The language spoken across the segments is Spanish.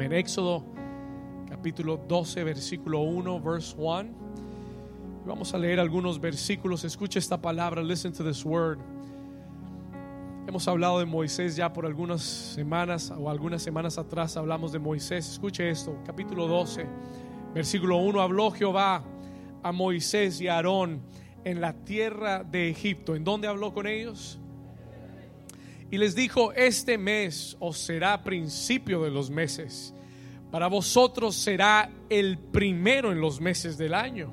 En Éxodo capítulo 12, versículo 1, verse 1. Vamos a leer algunos versículos. Escucha esta palabra. Listen to this word. Hemos hablado de Moisés ya por algunas semanas o algunas semanas atrás hablamos de Moisés. Escuche esto. Capítulo 12, versículo 1. Habló Jehová a Moisés y a Aarón en la tierra de Egipto. ¿En dónde habló con ellos? Y les dijo, este mes os será principio de los meses. Para vosotros será el primero en los meses del año.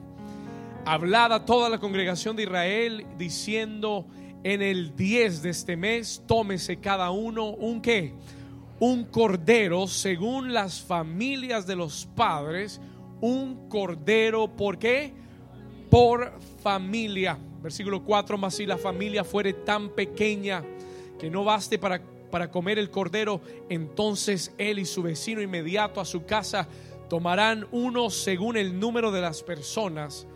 Hablad a toda la congregación de Israel diciendo, en el 10 de este mes tómese cada uno un qué? Un cordero según las familias de los padres, un cordero, ¿por qué? Por familia. Versículo 4, más si la familia fuere tan pequeña que no baste para, para comer el cordero, entonces él y su vecino inmediato a su casa tomarán uno según el número de las personas.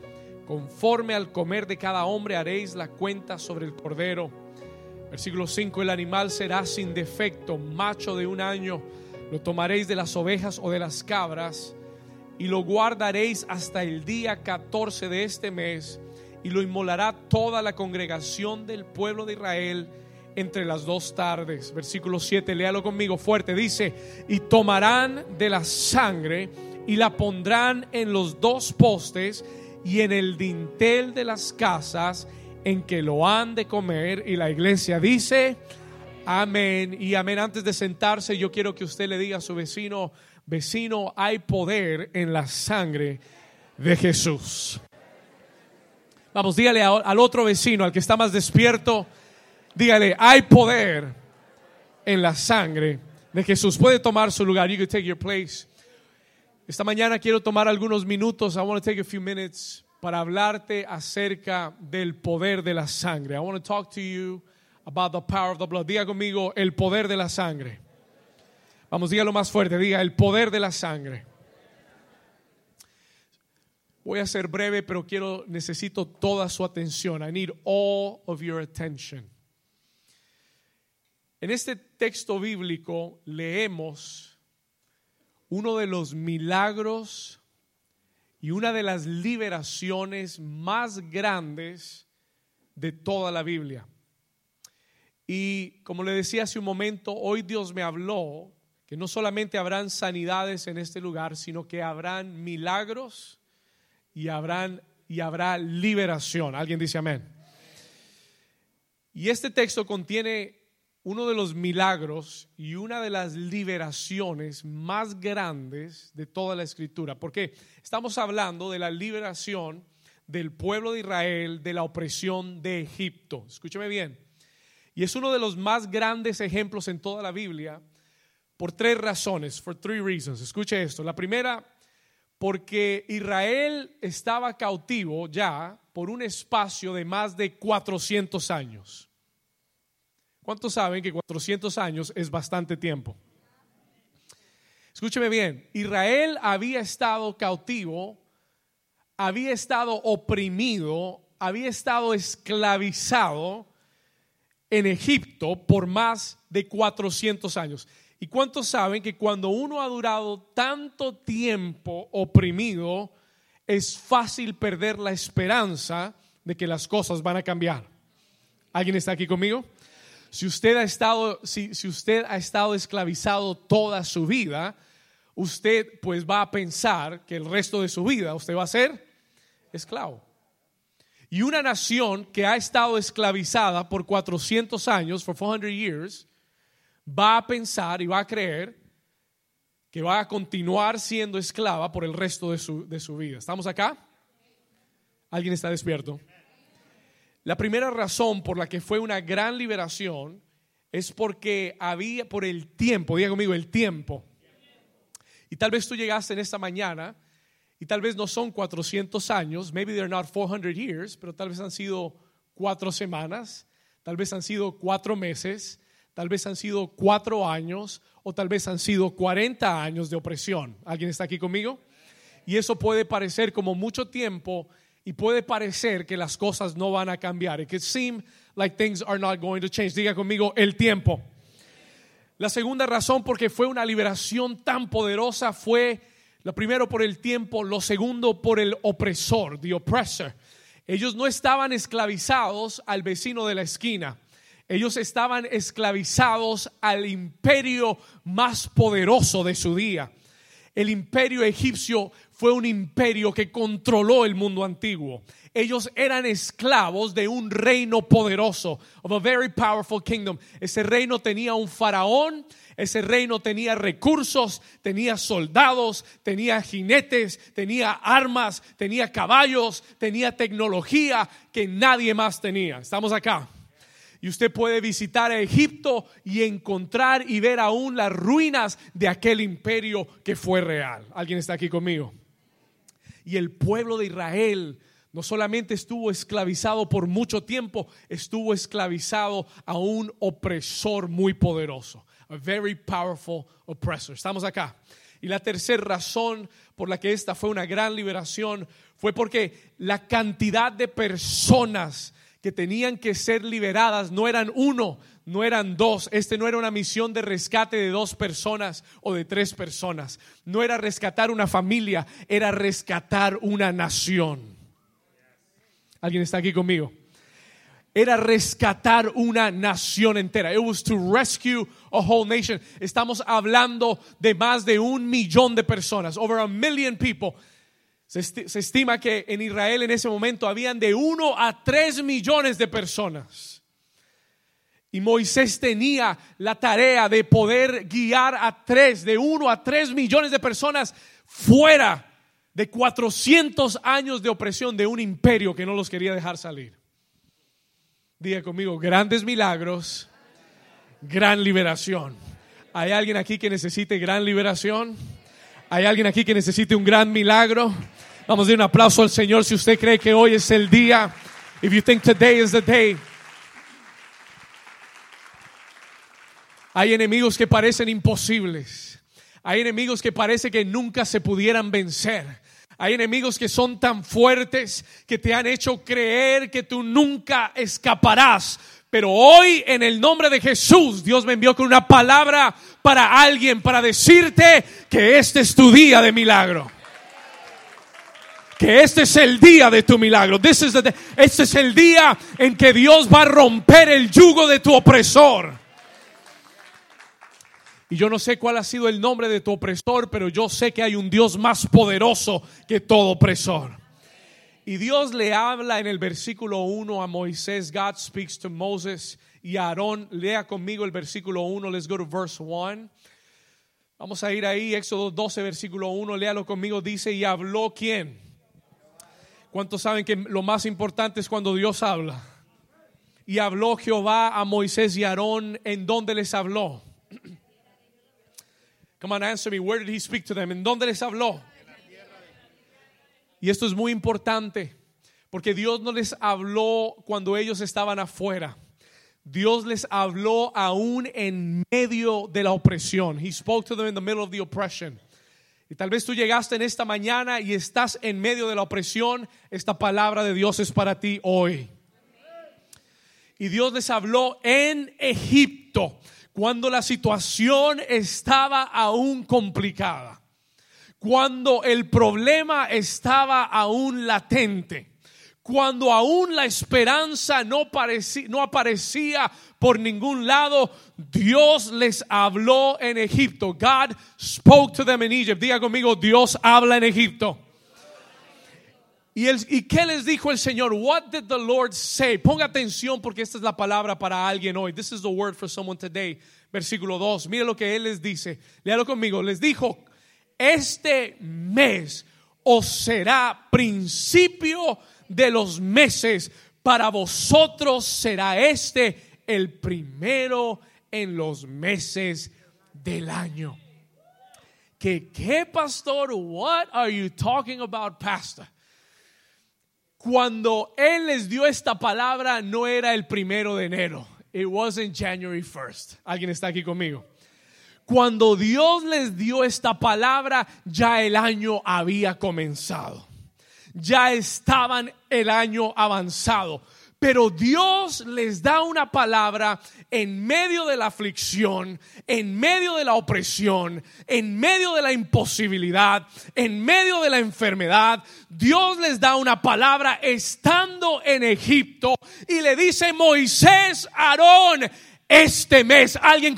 Conforme al comer de cada hombre haréis la cuenta sobre el cordero. Versículo 5, el animal será sin defecto, macho de un año. Lo tomaréis de las ovejas o de las cabras y lo guardaréis hasta el día 14 de este mes y lo inmolará toda la congregación del pueblo de Israel entre las dos tardes. Versículo 7, léalo conmigo fuerte. Dice, y tomarán de la sangre y la pondrán en los dos postes y en el dintel de las casas en que lo han de comer. Y la iglesia dice, amén y amén. Antes de sentarse, yo quiero que usted le diga a su vecino, vecino, hay poder en la sangre de Jesús. Vamos, dígale al otro vecino, al que está más despierto, dígale, hay poder en la sangre de Jesús. Puede tomar su lugar. You can take your place. Esta mañana quiero tomar algunos minutos. I want to take a few minutes para hablarte acerca del poder de la sangre. I want to talk to you about the power of the blood. Diga conmigo el poder de la sangre. Vamos, dígalo más fuerte. Diga el poder de la sangre. Voy a ser breve, pero quiero necesito toda su atención. I need all of your attention. En este texto bíblico leemos uno de los milagros y una de las liberaciones más grandes de toda la Biblia. Y como le decía hace un momento, hoy Dios me habló que no solamente habrán sanidades en este lugar, sino que habrán milagros y habrán y habrá liberación. ¿Alguien dice amén? Y este texto contiene uno de los milagros y una de las liberaciones más grandes de toda la escritura. Porque estamos hablando de la liberación del pueblo de Israel de la opresión de Egipto. Escúcheme bien. Y es uno de los más grandes ejemplos en toda la Biblia por tres razones, for three reasons. Escuche esto. La primera, porque Israel estaba cautivo ya por un espacio de más de 400 años. ¿Cuántos saben que 400 años es bastante tiempo? Escúcheme bien, Israel había estado cautivo, había estado oprimido, había estado esclavizado en Egipto por más de 400 años. ¿Y cuántos saben que cuando uno ha durado tanto tiempo oprimido, es fácil perder la esperanza de que las cosas van a cambiar? ¿Alguien está aquí conmigo? Si usted ha estado, si, si usted ha estado esclavizado toda su vida, usted pues va a pensar que el resto de su vida usted va a ser esclavo. Y una nación que ha estado esclavizada por 400 años, for 400 years, va a pensar y va a creer que va a continuar siendo esclava por el resto de su, de su vida. ¿Estamos acá? ¿Alguien está despierto? La primera razón por la que fue una gran liberación es porque había por el tiempo, diga conmigo, el tiempo. Y tal vez tú llegaste en esta mañana y tal vez no son 400 años, maybe they're not 400 years, pero tal vez han sido cuatro semanas, tal vez han sido cuatro meses, tal vez han sido cuatro años o tal vez han sido 40 años de opresión. ¿Alguien está aquí conmigo? Y eso puede parecer como mucho tiempo y puede parecer que las cosas no van a cambiar. It could seem like things are not going to change. Diga conmigo el tiempo. La segunda razón porque fue una liberación tan poderosa fue, lo primero por el tiempo, lo segundo por el opresor, the oppressor. Ellos no estaban esclavizados al vecino de la esquina. Ellos estaban esclavizados al imperio más poderoso de su día. El imperio egipcio fue un imperio que controló el mundo antiguo. Ellos eran esclavos de un reino poderoso, of a very powerful kingdom. Ese reino tenía un faraón, ese reino tenía recursos, tenía soldados, tenía jinetes, tenía armas, tenía caballos, tenía tecnología que nadie más tenía. Estamos acá. Y usted puede visitar Egipto y encontrar y ver aún las ruinas de aquel imperio que fue real. ¿Alguien está aquí conmigo? Y el pueblo de Israel no solamente estuvo esclavizado por mucho tiempo, estuvo esclavizado a un opresor muy poderoso. A very powerful oppressor. Estamos acá. Y la tercera razón por la que esta fue una gran liberación fue porque la cantidad de personas que tenían que ser liberadas no eran uno, no eran dos. Este no era una misión de rescate de dos personas o de tres personas. No era rescatar una familia, era rescatar una nación. ¿Alguien está aquí conmigo? Era rescatar una nación entera. It was to rescue a whole nation. Estamos hablando de más de un millón de personas, over a million people se, estima que en Israel en ese momento habían de uno a tres millones de personas. Y Moisés tenía la tarea de poder guiar a tres, de uno a tres millones de personas fuera de 400 años de opresión de un imperio que no los quería dejar salir. Diga conmigo, grandes milagros, gran liberación. ¿Hay alguien aquí que necesite gran liberación? ¿Hay alguien aquí que necesite un gran milagro? Vamos a dar un aplauso al Señor si usted cree que hoy es el día. If you think today is the day. Hay enemigos que parecen imposibles. Hay enemigos que parece que nunca se pudieran vencer. Hay enemigos que son tan fuertes que te han hecho creer que tú nunca escaparás. Pero hoy en el nombre de Jesús, Dios me envió con una palabra para alguien, para decirte que este es tu día de milagro que este es el día de tu milagro. este es el día en que Dios va a romper el yugo de tu opresor. Y yo no sé cuál ha sido el nombre de tu opresor, pero yo sé que hay un Dios más poderoso que todo opresor. Y Dios le habla en el versículo 1 a Moisés. God speaks to Moses y Aarón. Lea conmigo el versículo 1. Let's go to verse 1. Vamos a ir ahí, Éxodo 12, versículo 1. Léalo conmigo. Dice, y habló quién? ¿Cuántos saben que lo más importante es cuando Dios habla? Y habló Jehová a Moisés y Aarón, ¿en dónde les habló? Come on, answer me. Where did he speak to them? ¿En dónde les habló? Y esto es muy importante, porque Dios no les habló cuando ellos estaban afuera. Dios les habló aún en medio de la opresión. He spoke to them in the middle of the oppression. Y tal vez tú llegaste en esta mañana y estás en medio de la opresión. Esta palabra de Dios es para ti hoy. Y Dios les habló en Egipto cuando la situación estaba aún complicada. Cuando el problema estaba aún latente cuando aún la esperanza no, no aparecía por ningún lado, Dios les habló en Egipto. God spoke to them in Egypt. Diga conmigo, Dios habla en Egipto. ¿Y, el, ¿Y qué les dijo el Señor? What did the Lord say? Ponga atención porque esta es la palabra para alguien hoy. This is the word for someone today. Versículo 2. Mire lo que Él les dice. Léalo conmigo. Les dijo, este mes os será principio de los meses, para vosotros será este el primero en los meses del año. ¿Qué, qué pastor? What are you talking about, pastor? Cuando él les dio esta palabra no era el primero de enero. It wasn't January 1st. ¿Alguien está aquí conmigo? Cuando Dios les dio esta palabra, ya el año había comenzado ya estaban el año avanzado. Pero Dios les da una palabra en medio de la aflicción, en medio de la opresión, en medio de la imposibilidad, en medio de la enfermedad. Dios les da una palabra estando en Egipto y le dice Moisés, Aarón, este mes, alguien,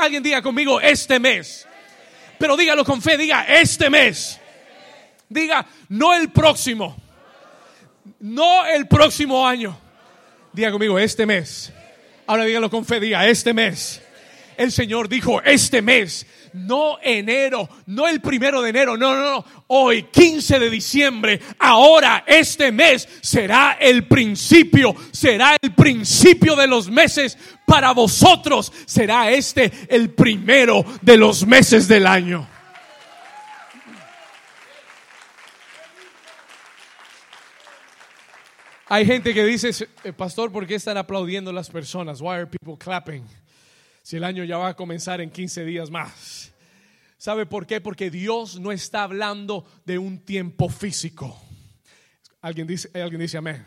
alguien diga conmigo, este mes. Pero dígalo con fe, diga, este mes. Diga, no el próximo. No el próximo año Diga conmigo, este mes. Ahora dígalo con fe, diga, este mes. El Señor dijo, este mes, no enero, no el primero de enero, no, no, no, hoy, 15 de diciembre, ahora, este mes será el principio, será el principio de los meses. Para vosotros será este el primero de los meses del año. Hay gente que dice, eh, pastor, ¿por qué están aplaudiendo las personas? Why are people clapping? Si el año ya va a comenzar en 15 días más. ¿Sabe por qué? Porque Dios no está hablando de un tiempo físico. Alguien dice, alguien dice amén.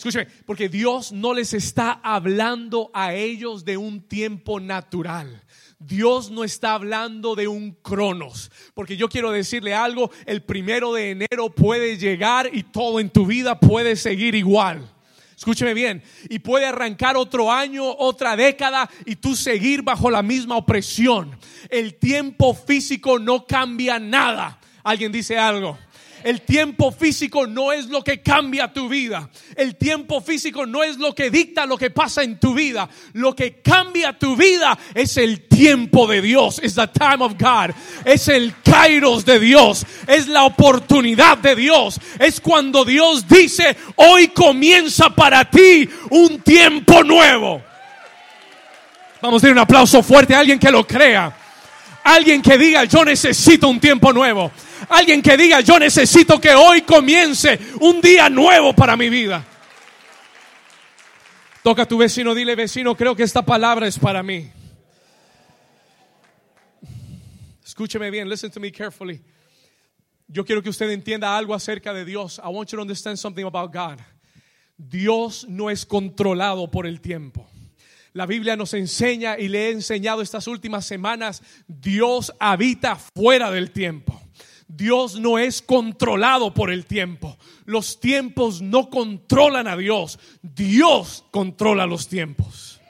Escúcheme, porque Dios no les está hablando a ellos de un tiempo natural. Dios no está hablando de un cronos, porque yo quiero decirle algo, el primero de enero puede llegar y todo en tu vida puede seguir igual. Escúcheme bien, y puede arrancar otro año, otra década y tú seguir bajo la misma opresión. El tiempo físico no cambia nada. ¿Alguien dice algo? El tiempo físico no es lo que cambia tu vida. El tiempo físico no es lo que dicta lo que pasa en tu vida. Lo que cambia tu vida es el tiempo de Dios. Es the time of God. Es el kairos de Dios. Es la oportunidad de Dios. Es cuando Dios dice, hoy comienza para ti un tiempo nuevo. Vamos a dar un aplauso fuerte a alguien que lo crea. Alguien que diga, yo necesito un tiempo nuevo. Alguien que diga, yo necesito que hoy comience un día nuevo para mi vida. Toca a tu vecino, dile vecino, creo que esta palabra es para mí. Escúcheme bien, listen to me carefully. Yo quiero que usted entienda algo acerca de Dios. I want you to understand something about God. Dios no es controlado por el tiempo. La Biblia nos enseña y le he enseñado estas últimas semanas, Dios habita fuera del tiempo. Dios no es controlado por el tiempo. Los tiempos no controlan a Dios. Dios controla los tiempos.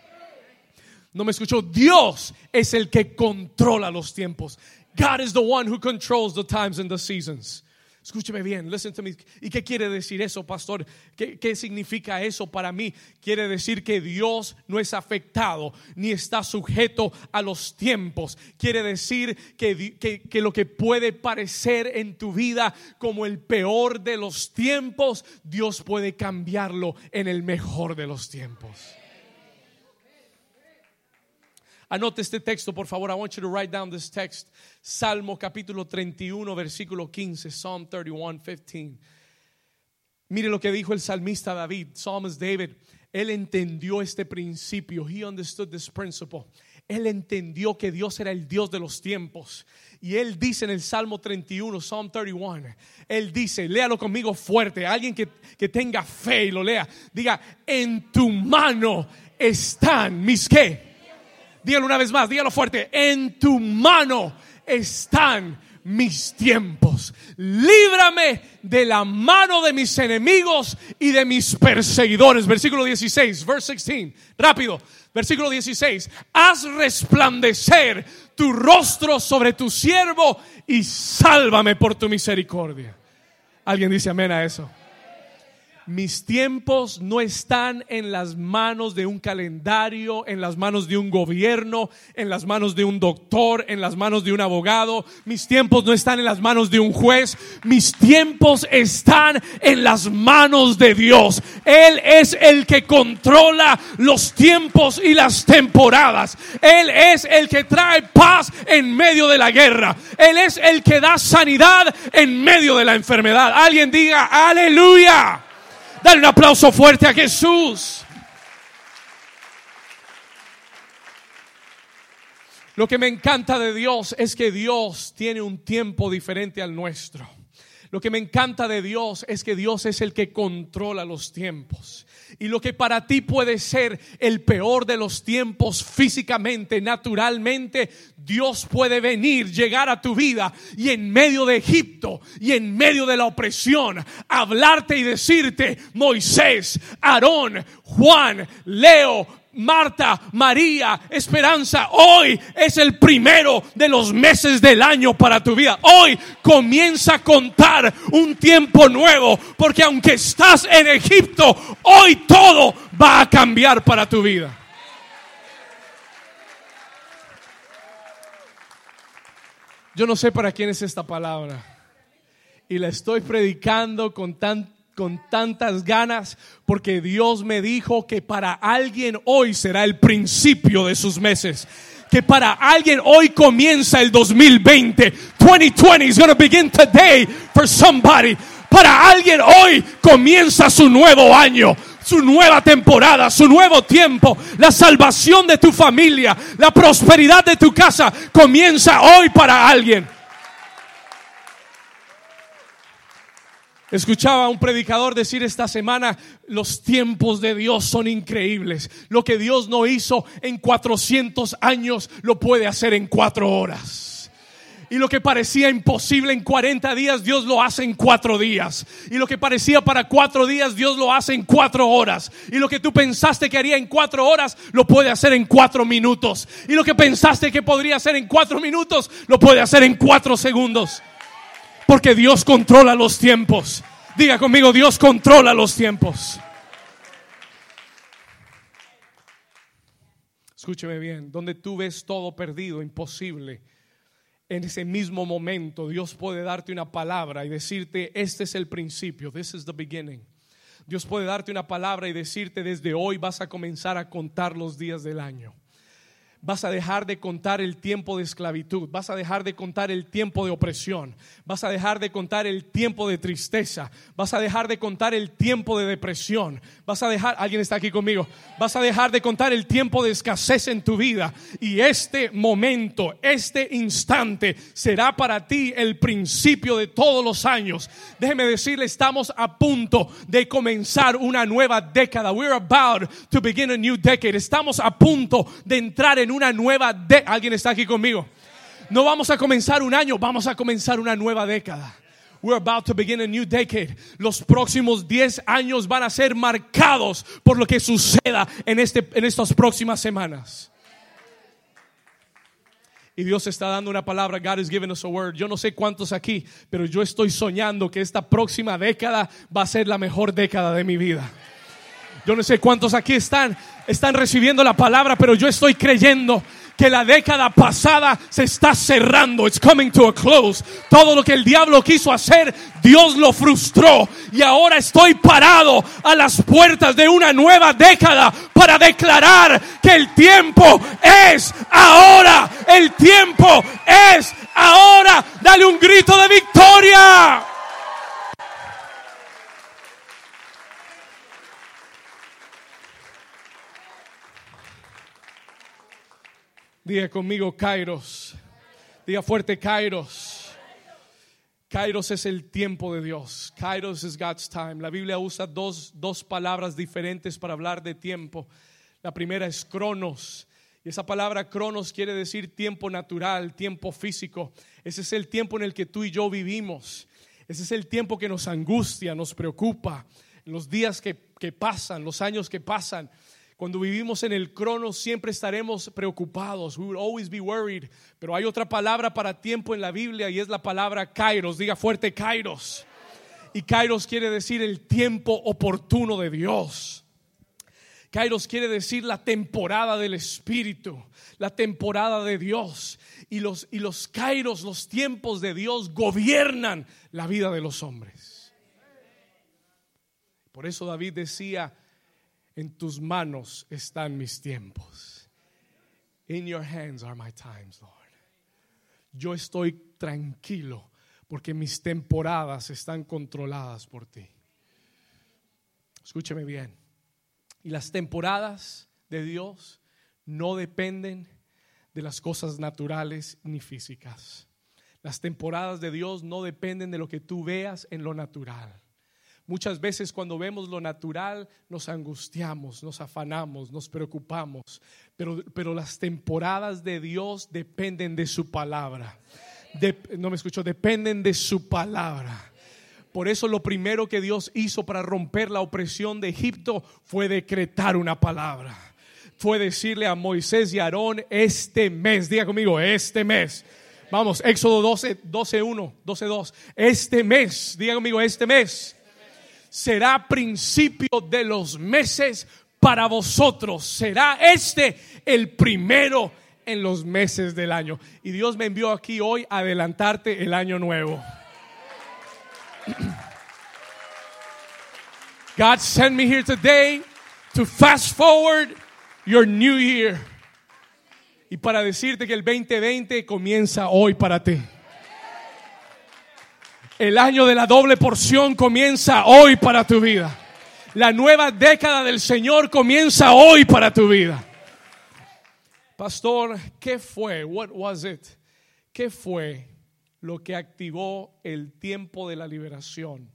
No me escuchó. Dios es el que controla los tiempos. God is the one who controls the times and the seasons. Escúcheme bien, listen to me. ¿Y qué quiere decir eso, pastor? ¿Qué, significa eso para mí? Quiere decir que Dios no es afectado ni está sujeto a los tiempos. Quiere decir que, que lo que puede parecer en tu vida como el peor de los tiempos, Dios puede cambiarlo en el mejor de los tiempos. Anote este texto, por favor. I want you to write down this text. Salmo capítulo 31, versículo 15. Psalm 31, 15. Mire lo que dijo el salmista David, Psalmist David. Él entendió este principio. He understood this principle. Él entendió que Dios era el Dios de los tiempos. Y él dice en el Salmo 31, Psalm 31, él dice, léalo conmigo fuerte, alguien que, que tenga fe y lo lea, diga, en tu mano están mis qué Dígalo una vez más, dígalo fuerte. En tu mano están mis tiempos. Líbrame de la mano de mis enemigos y de mis perseguidores. Versículo 16, verse 16. Rápido. Versículo 16. Haz resplandecer tu rostro sobre tu siervo y sálvame por tu misericordia. ¿Alguien dice amén a eso? Mis tiempos no están en las manos de un calendario, en las manos de un gobierno, en las manos de un doctor, en las manos de un abogado. Mis tiempos no están en las manos de un juez. Mis tiempos están en las manos de Dios. Él es el que controla los tiempos y las temporadas. Él es el que trae paz en medio de la guerra. Él es el que da sanidad en medio de la enfermedad. Alguien diga, aleluya. Dale un aplauso fuerte a Jesús. Lo que me encanta de Dios es que Dios tiene un tiempo diferente al nuestro. Lo que me encanta de Dios es que Dios es el que controla los tiempos. Y lo que para ti puede ser el peor de los tiempos físicamente, naturalmente, Dios puede venir, llegar a tu vida y en medio de Egipto y en medio de la opresión, hablarte y decirte, Moisés, Aarón, Juan, Leo, Marta, María, Esperanza, hoy es el primero de los meses del año para tu vida. Hoy comienza a contar un tiempo nuevo, porque aunque estás en Egipto, hoy todo va a cambiar para tu vida. Yo no sé para quién es esta palabra. Y la estoy predicando con tan con tantas ganas porque Dios me dijo que para alguien hoy será el principio de sus meses. Que para alguien hoy comienza el 2020. 2020 is going to begin today for somebody. Para alguien hoy comienza su nuevo año su nueva temporada, su nuevo tiempo, la salvación de tu familia, la prosperidad de tu casa comienza hoy para alguien. Escuchaba a un predicador decir esta semana, los tiempos de Dios son increíbles. Lo que Dios no hizo en 400 años lo puede hacer en cuatro horas. Y lo que parecía imposible en 40 días, Dios lo hace en cuatro días. Y lo que parecía para cuatro días, Dios lo hace en cuatro horas. Y lo que tú pensaste que haría en cuatro horas, lo puede hacer en cuatro minutos. Y lo que pensaste que podría hacer en cuatro minutos, lo puede hacer en cuatro segundos. Porque Dios controla los tiempos. Diga conmigo, Dios controla los tiempos. Escúcheme bien, donde tú ves todo perdido, imposible, en ese mismo momento Dios puede darte una palabra y decirte, este es el principio, this is the beginning. Dios puede darte una palabra y decirte, desde hoy vas a comenzar a contar los días del año vas a dejar de contar el tiempo de esclavitud, vas a dejar de contar el tiempo de opresión, vas a dejar de contar el tiempo de tristeza, vas a dejar de contar el tiempo de depresión, vas a dejar, alguien está aquí conmigo, vas a dejar de contar el tiempo de escasez en tu vida y este momento, este instante será para ti el principio de todos los años. Déjeme decirle, estamos a punto de comenzar una nueva década. We're about to begin a new decade. Estamos a punto de entrar en una nueva década. ¿Alguien está aquí conmigo? No vamos a comenzar un año, vamos a comenzar una nueva década. We're about to begin a new decade. Los próximos 10 años van a ser marcados por lo que suceda en, este, en estas próximas semanas. Y Dios está dando una palabra. God is giving us a word. Yo no sé cuántos aquí, pero yo estoy soñando que esta próxima década va a ser la mejor década de mi vida. Yo no sé cuántos aquí están, están recibiendo la palabra, pero yo estoy creyendo que la década pasada se está cerrando. It's coming to a close. Todo lo que el diablo quiso hacer, Dios lo frustró. Y ahora estoy parado a las puertas de una nueva década para declarar que el tiempo es ahora. El tiempo es ahora. Dale un grito de victoria. Diga conmigo Kairos. Diga fuerte Kairos. Kairos es el tiempo de Dios. Kairos es God's time. La Biblia usa dos, dos palabras diferentes para hablar de tiempo. La primera es cronos. Y esa palabra cronos quiere decir tiempo natural, tiempo físico. Ese es el tiempo en el que tú y yo vivimos. Ese es el tiempo que nos angustia, nos preocupa. Los días que, que pasan, los años que pasan. Cuando vivimos en el crono siempre estaremos preocupados. We will always be worried. Pero hay otra palabra para tiempo en la Biblia y es la palabra kairos. Diga fuerte kairos. Y kairos quiere decir el tiempo oportuno de Dios. Kairos quiere decir la temporada del Espíritu, la temporada de Dios. Y los, y los kairos, los tiempos de Dios, gobiernan la vida de los hombres. Por eso David decía, en tus manos están mis tiempos. In your hands are my times, Lord. Yo estoy tranquilo porque mis temporadas están controladas por ti. Escúcheme bien. Y las temporadas de Dios no dependen de las cosas naturales ni físicas. Las temporadas de Dios no dependen de lo que tú veas en lo natural. Muchas veces cuando vemos lo natural nos angustiamos, nos afanamos, nos preocupamos, pero, pero las temporadas de Dios dependen de su palabra. no me escucho, dependen de su palabra. Por eso lo primero que Dios hizo para romper la opresión de Egipto fue decretar una palabra. Fue decirle a Moisés y Aarón este mes, diga conmigo, este mes. Vamos, Éxodo 12, 12, 1, 12, 2. Este mes, diga conmigo, este mes será principio de los meses para vosotros. Será este el primero en los meses del año. Y Dios me envió aquí hoy a adelantarte el año nuevo. God sent me here today to fast forward your new year. Y para decirte que el 2020 comienza hoy para ti. El año de la doble porción comienza hoy para tu vida. La nueva década del Señor comienza hoy para tu vida. Pastor, ¿qué fue? What was it? ¿Qué fue lo que activó el tiempo de la liberación?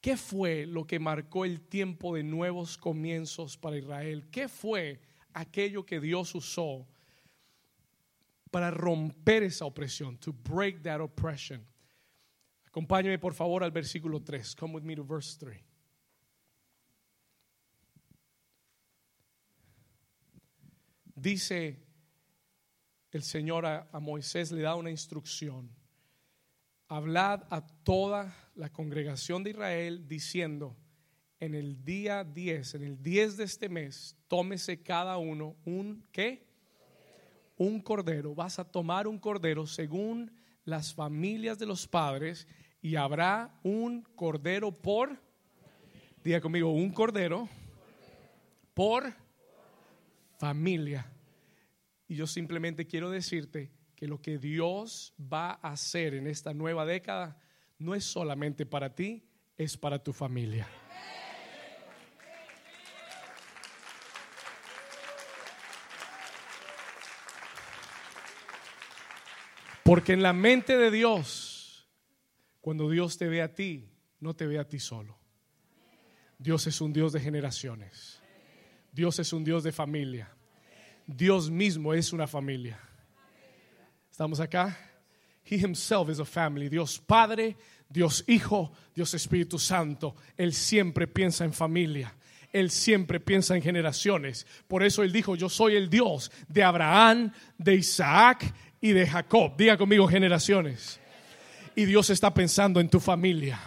¿Qué fue lo que marcó el tiempo de nuevos comienzos para Israel? ¿Qué fue aquello que Dios usó para romper esa opresión? To break that oppression. Acompáñame por favor al versículo 3. Come with me to verse 3. Dice el Señor a, a, Moisés, le da una instrucción. Hablad a toda la congregación de Israel diciendo, en el día 10, en el 10 de este mes, tómese cada uno un, ¿qué? Un cordero. Vas a tomar un cordero según las familias de los padres y habrá un cordero por, diga conmigo, un cordero por familia. Y yo simplemente quiero decirte que lo que Dios va a hacer en esta nueva década no es solamente para ti, es para tu familia. Porque en la mente de Dios cuando Dios te ve a ti, no te ve a ti solo. Dios es un Dios de generaciones. Dios es un Dios de familia. Dios mismo es una familia. ¿Estamos acá? He himself is a family. Dios Padre, Dios Hijo, Dios Espíritu Santo. Él siempre piensa en familia. Él siempre piensa en generaciones. Por eso Él dijo, yo soy el Dios de Abraham, de Isaac y de Jacob. Diga conmigo generaciones y Dios está pensando en tu familia.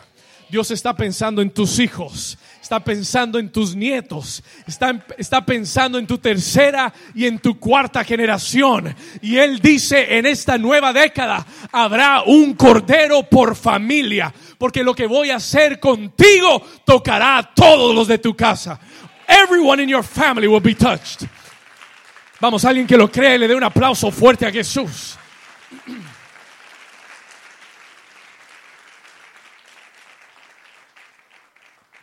Dios está pensando en tus hijos, está pensando en tus nietos, está, está, pensando en tu tercera y en tu cuarta generación. Y Él dice, en esta nueva década habrá un cordero por familia, porque lo que voy a hacer contigo tocará a todos los de tu casa. Everyone in your family will be touched. Vamos, alguien que lo cree, le dé un aplauso fuerte a Jesús.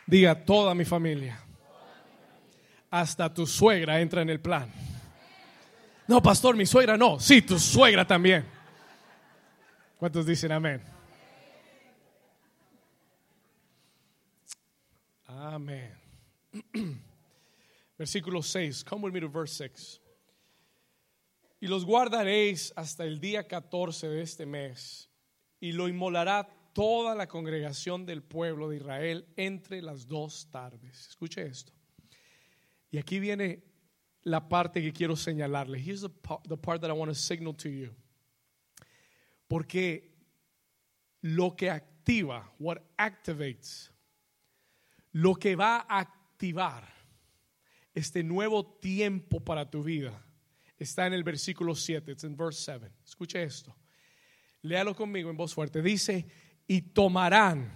Diga toda mi familia. Hasta tu suegra entra en el plan. No, pastor, mi suegra no. Sí, tu suegra también. ¿Cuántos dicen amén? Amén. Versículo 6. Come with me to verse 6. Y los guardaréis hasta el día 14 de este mes, y lo inmolará toda la congregación del pueblo de Israel entre las dos tardes. Escuche esto. Y aquí viene la parte que quiero señalarle. Here's the part, that I want to signal to you. Porque lo que activa, what activates, lo que va a activar este nuevo tiempo para tu vida está en el versículo 7, it's in verse 7. Escuche esto. Léalo conmigo en voz fuerte. Dice, y tomarán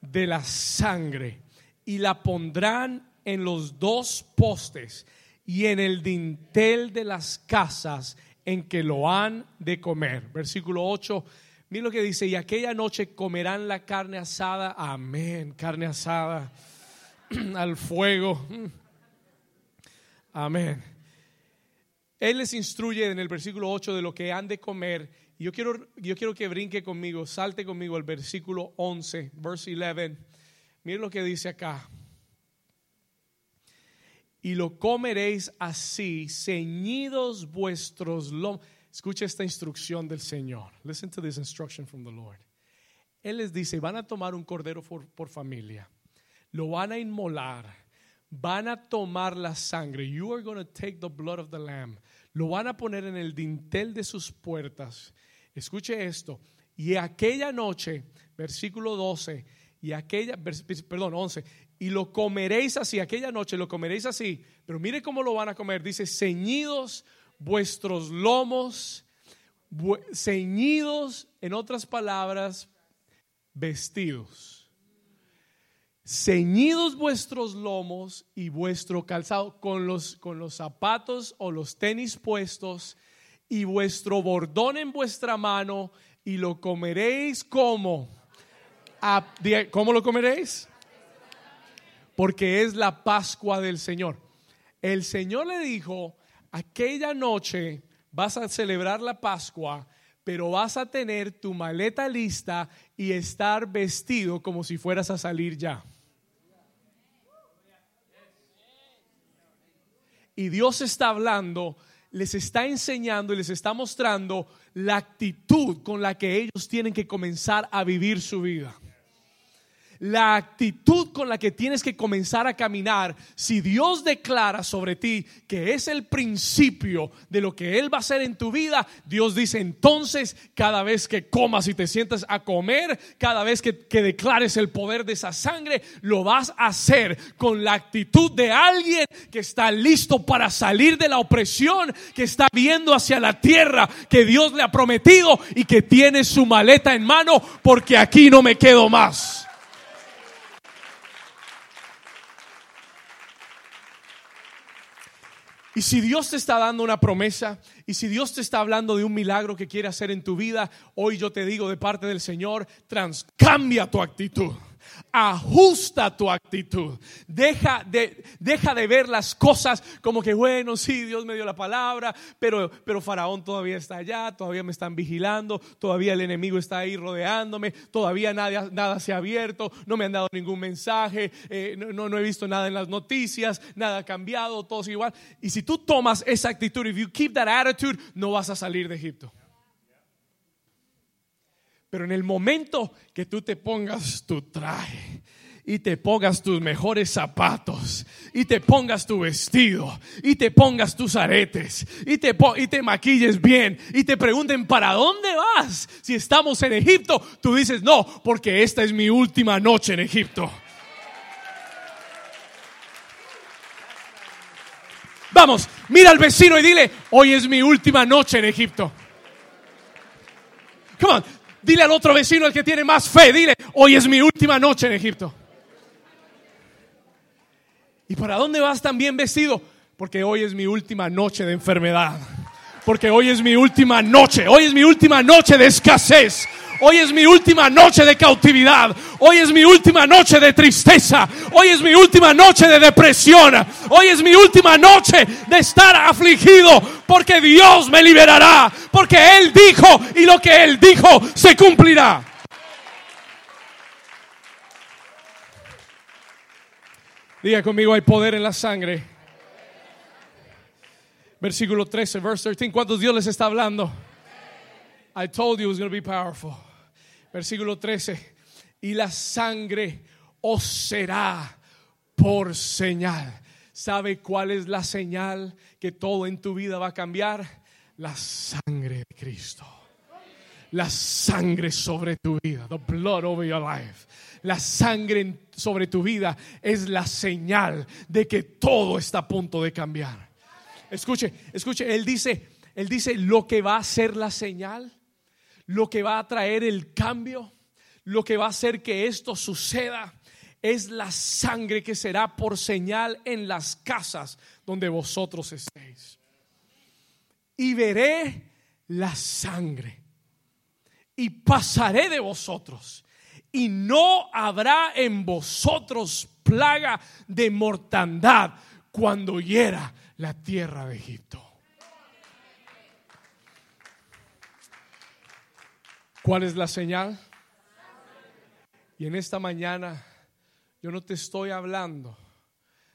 de la sangre y la pondrán en los dos postes y en el dintel de las casas en que lo han de comer. Versículo 8. Mira lo que dice, y aquella noche comerán la carne asada. Amén, carne asada al fuego. Amén. Él les instruye en el versículo 8 de lo que han de comer Yo quiero, yo quiero que brinque conmigo, salte conmigo al versículo 11, verse 11. Mire lo que dice acá. Y lo comeréis así, ceñidos vuestros lomos. Escucha esta instrucción del Señor. Listen to this instruction from the Lord. Él les dice, van a tomar un cordero por, por familia, lo van a inmolar, van a tomar la sangre. You are going to take the blood of the lamb. Lo van a poner en el dintel de sus puertas. Escuche esto. Y aquella noche, versículo 12, y aquella, perdón, 11, y lo comeréis así, aquella noche lo comeréis así, pero mire cómo lo van a comer, dice, ceñidos vuestros lomos, ceñidos, en otras palabras, vestidos. Ceñidos vuestros lomos y vuestro calzado con los, con los zapatos o los tenis puestos y vuestro bordón en vuestra mano y lo comeréis como. ¿Cómo lo comeréis? Porque es la Pascua del Señor. El Señor le dijo, aquella noche vas a celebrar la Pascua pero vas a tener tu maleta lista y estar vestido como si fueras a salir ya. Y Dios está hablando, les está enseñando y les está mostrando la actitud con la que ellos tienen que comenzar a vivir su vida la actitud con la que tienes que comenzar a caminar, si Dios declara sobre ti que es el principio de lo que Él va a hacer en tu vida, Dios dice entonces cada vez que comas y te sientas a comer, cada vez que, declares el poder de esa sangre, lo vas a hacer con la actitud de alguien que está listo para salir de la opresión, que está viendo hacia la tierra que Dios le ha prometido y que tiene su maleta en mano porque aquí no me quedo más. Y si Dios te está dando una promesa, y si Dios te está hablando de un milagro que quiere hacer en tu vida, hoy yo te digo de parte del Señor, transcambia tu actitud ajusta tu actitud. Deja de, deja de ver las cosas como que, bueno, sí, Dios me dio la palabra, pero, pero Faraón todavía está allá, todavía me están vigilando, todavía el enemigo está ahí rodeándome, todavía nada, nada se ha abierto, no me han dado ningún mensaje, eh, no, no he visto nada en las noticias, nada ha cambiado, todo sigue igual. Y si tú tomas esa actitud, if you keep that attitude, no vas a salir de Egipto. Pero en el momento que tú te pongas tu traje y te pongas tus mejores zapatos y te pongas tu vestido y te pongas tus aretes y te, y te maquilles bien y te pregunten para dónde vas si estamos en Egipto, tú dices no, porque esta es mi última noche en Egipto. Vamos, mira al vecino y dile, hoy es mi última noche en Egipto. Come on, Dile al otro vecino, el que tiene más fe, dile, hoy es mi última noche en Egipto. ¿Y para dónde vas tan bien vestido? Porque hoy es mi última noche de enfermedad. Porque hoy es mi última noche. Hoy es mi última noche de escasez. Hoy es mi última noche de cautividad. Hoy es mi última noche de tristeza. Hoy es mi última noche de depresión. Hoy es mi última noche de estar afligido. Porque Dios me liberará. Porque Él dijo y lo que Él dijo se cumplirá. Diga conmigo, hay poder en la sangre. Versículo 13, verse 13. ¿Cuántos Dios les está hablando? I told you it was going to be powerful. Versículo 13. Y la sangre os será por señal. ¿Sabe cuál es la señal que todo en tu vida va a cambiar? La sangre de Cristo. La sangre sobre tu vida. The blood over your life. La sangre sobre tu vida es la señal de que todo está a punto de cambiar. Escuche, escuche, él dice, él dice lo que va a ser la señal lo que va a traer el cambio, lo que va a hacer que esto suceda, es la sangre que será por señal en las casas donde vosotros estéis. Y veré la sangre y pasaré de vosotros y no habrá en vosotros plaga de mortandad cuando hiera la tierra de Egipto. ¿Cuál es la señal? Y en esta mañana yo no te estoy hablando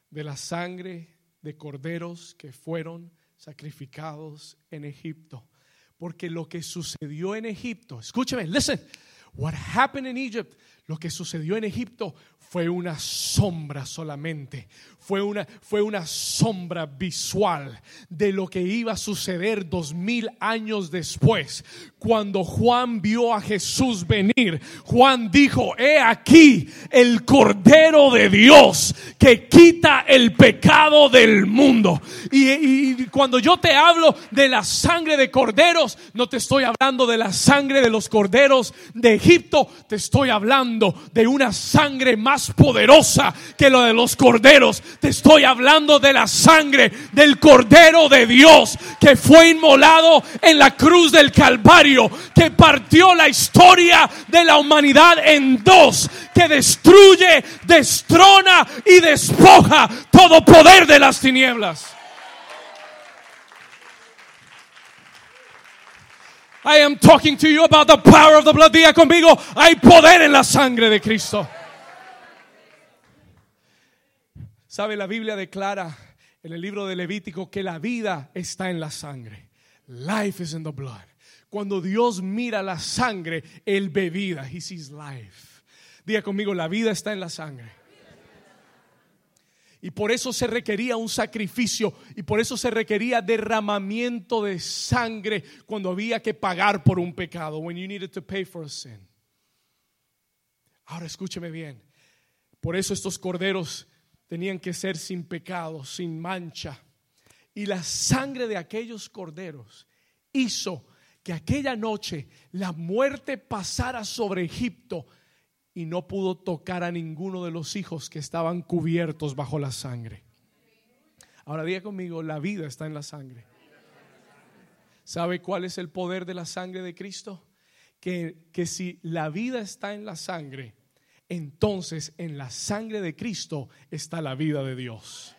de la sangre de corderos que fueron sacrificados en Egipto. Porque lo que sucedió en Egipto, escúchame, listen, what happened in Egypt, lo que sucedió en Egipto fue una sombra solamente, fue una, fue una sombra visual de lo que iba a suceder dos mil años después. Cuando Juan vio a Jesús venir, Juan dijo, he aquí el Cordero de Dios que quita el pecado del mundo. Y, y cuando yo te hablo de la sangre de corderos, no te estoy hablando de la sangre de los corderos de Egipto, te estoy hablando de una sangre más poderosa que lo de los corderos. Te estoy hablando de la sangre del Cordero de Dios que fue inmolado en la cruz del Calvario, que partió la historia de la humanidad en dos, que destruye, destrona y despoja todo poder de las tinieblas. I am talking to you about the power of the blood. Diga conmigo, hay poder en la sangre de Cristo. Sabe, la Biblia declara en el libro de Levítico que la vida está en la sangre. Life is in the blood. Cuando Dios mira la sangre, Él ve vida. He sees life. Diga conmigo, la vida está en la sangre. Y por eso se requería un sacrificio y por eso se requería derramamiento de sangre cuando había que pagar por un pecado. When you needed to pay for a sin. Ahora escúcheme bien. Por eso estos corderos tenían que ser sin pecado, sin mancha. Y la sangre de aquellos corderos hizo que aquella noche la muerte pasara sobre Egipto y no pudo tocar a ninguno de los hijos que estaban cubiertos bajo la sangre. Ahora diga conmigo, la vida está en la sangre. ¿Sabe cuál es el poder de la sangre de Cristo? Que, que si la vida está en la sangre, entonces en la sangre de Cristo está la vida de Dios.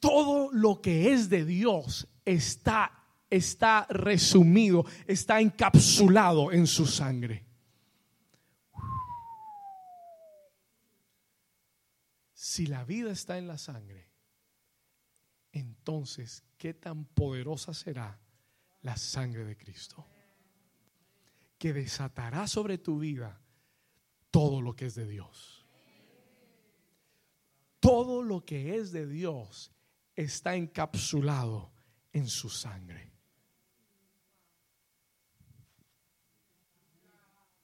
Todo lo que es de Dios está está resumido, está encapsulado en su sangre. Si la vida está en la sangre, entonces, ¿qué tan poderosa será la sangre de Cristo? Que desatará sobre tu vida todo lo que es de Dios. Todo lo que es de Dios está encapsulado en su sangre.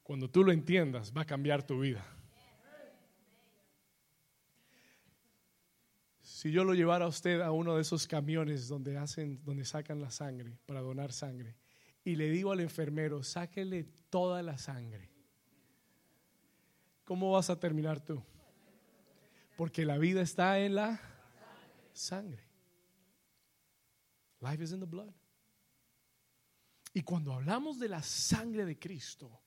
Cuando tú lo entiendas, va a cambiar tu vida. Si yo lo llevara a usted a uno de esos camiones donde hacen, donde sacan la sangre para donar sangre, y le digo al enfermero, sáquele toda la sangre ¿cómo vas a terminar tú? Porque la vida está en la sangre. Life is in the blood. Y cuando hablamos de la sangre de Cristo,